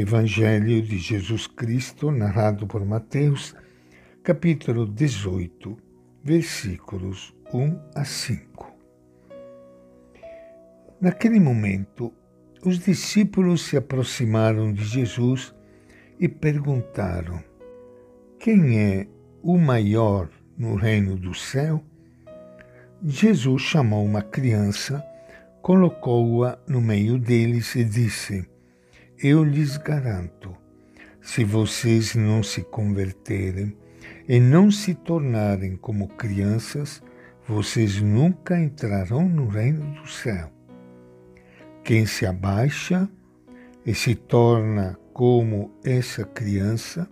Evangelho de Jesus Cristo, narrado por Mateus, capítulo 18, versículos 1 a 5. Naquele momento, os discípulos se aproximaram de Jesus e perguntaram: Quem é o maior no reino do céu? Jesus chamou uma criança, colocou-a no meio deles e disse: Eu lhes garanto, se vocês não se converterem e não se tornarem como crianças, vocês nunca entrarão no reino do céu. Quem se abaixa e se torna como essa criança,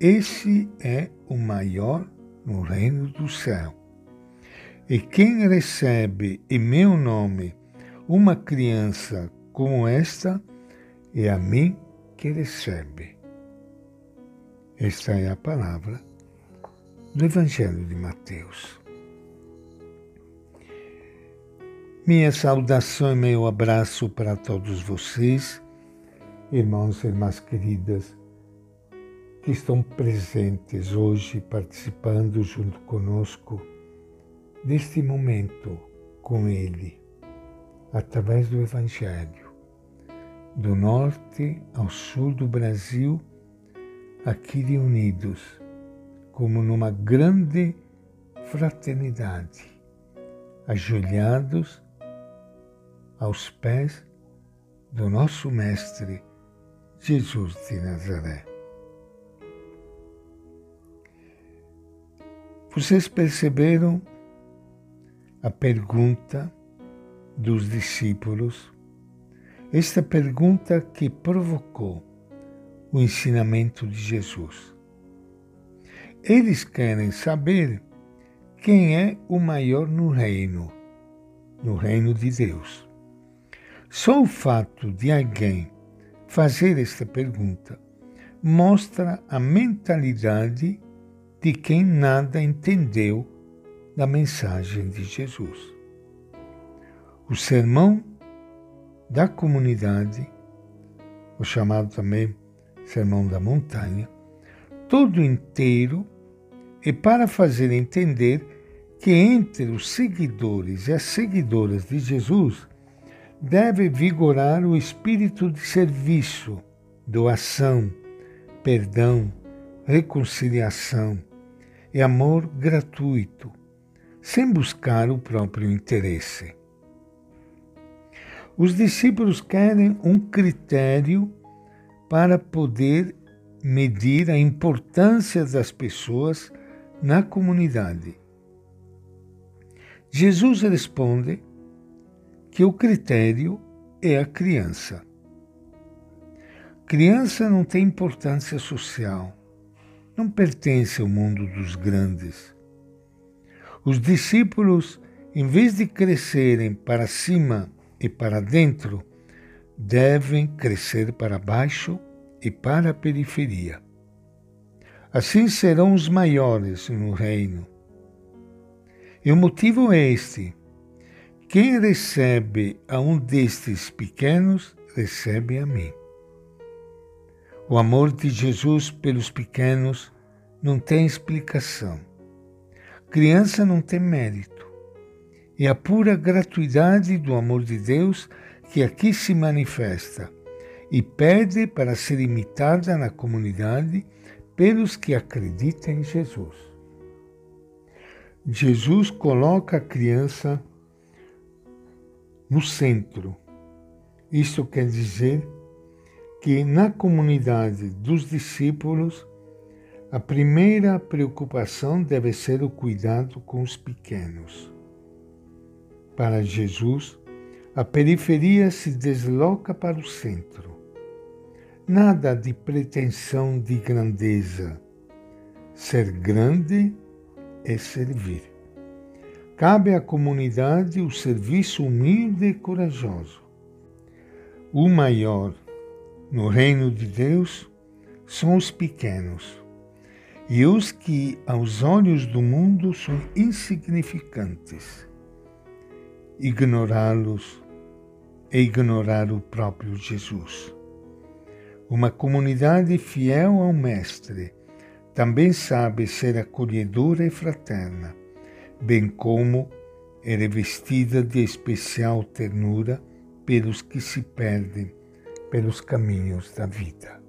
esse é o maior no reino do céu. E quem recebe em meu nome uma criança como esta, é a mim que recebe. Esta é a palavra do Evangelho de Mateus. Minha saudação e meu abraço para todos vocês, irmãos e irmãs queridas, que estão presentes hoje, participando junto conosco deste momento com Ele, através do Evangelho, do norte ao sul do Brasil, aqui reunidos, como numa grande fraternidade, ajoelhados aos pés do nosso Mestre Jesus de Nazaré. Vocês perceberam a pergunta dos discípulos? Esta pergunta que provocou o ensinamento de Jesus. Eles querem saber quem é o maior no reino, no reino de Deus. Só o fato de alguém fazer esta pergunta mostra a mentalidade de quem nada entendeu da mensagem de Jesus. O sermão da comunidade, o chamado também Sermão da Montanha, todo inteiro é para fazer entender que entre os seguidores e as seguidoras de Jesus deve vigorar o espírito de serviço, doação, perdão, reconciliação e amor gratuito, sem buscar o próprio interesse. Os discípulos querem um critério para poder medir a importância das pessoas na comunidade. Jesus responde que o critério é a criança. Criança não tem importância social, não pertence ao mundo dos grandes. Os discípulos, em vez de crescerem para cima e para dentro, devem crescer para baixo e para a periferia. Assim serão os maiores no reino. E o motivo é este quem recebe a um destes pequenos, recebe a mim. O amor de Jesus pelos pequenos não tem explicação. Criança não tem mérito. É a pura gratuidade do amor de Deus que aqui se manifesta e pede para ser imitada na comunidade pelos que acreditam em Jesus. Jesus coloca a criança no centro. Isso quer dizer que na comunidade dos discípulos, a primeira preocupação deve ser o cuidado com os pequenos. Para Jesus, a periferia se desloca para o centro. Nada de pretensão de grandeza. Ser grande é servir. Cabe à comunidade o serviço humilde e corajoso. O maior no reino de Deus são os pequenos e os que, aos olhos do mundo, são insignificantes. Ignorá-los é ignorar o próprio Jesus. Uma comunidade fiel ao Mestre também sabe ser acolhedora e fraterna, bem como é revestida de especial ternura pelos que se perdem pelos caminhos da vida.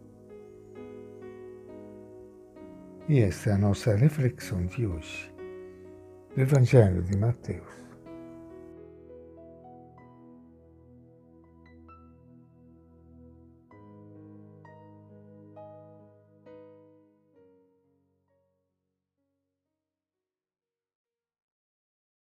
E esta é a nossa reflexão de hoje, do Evangelho de Mateus.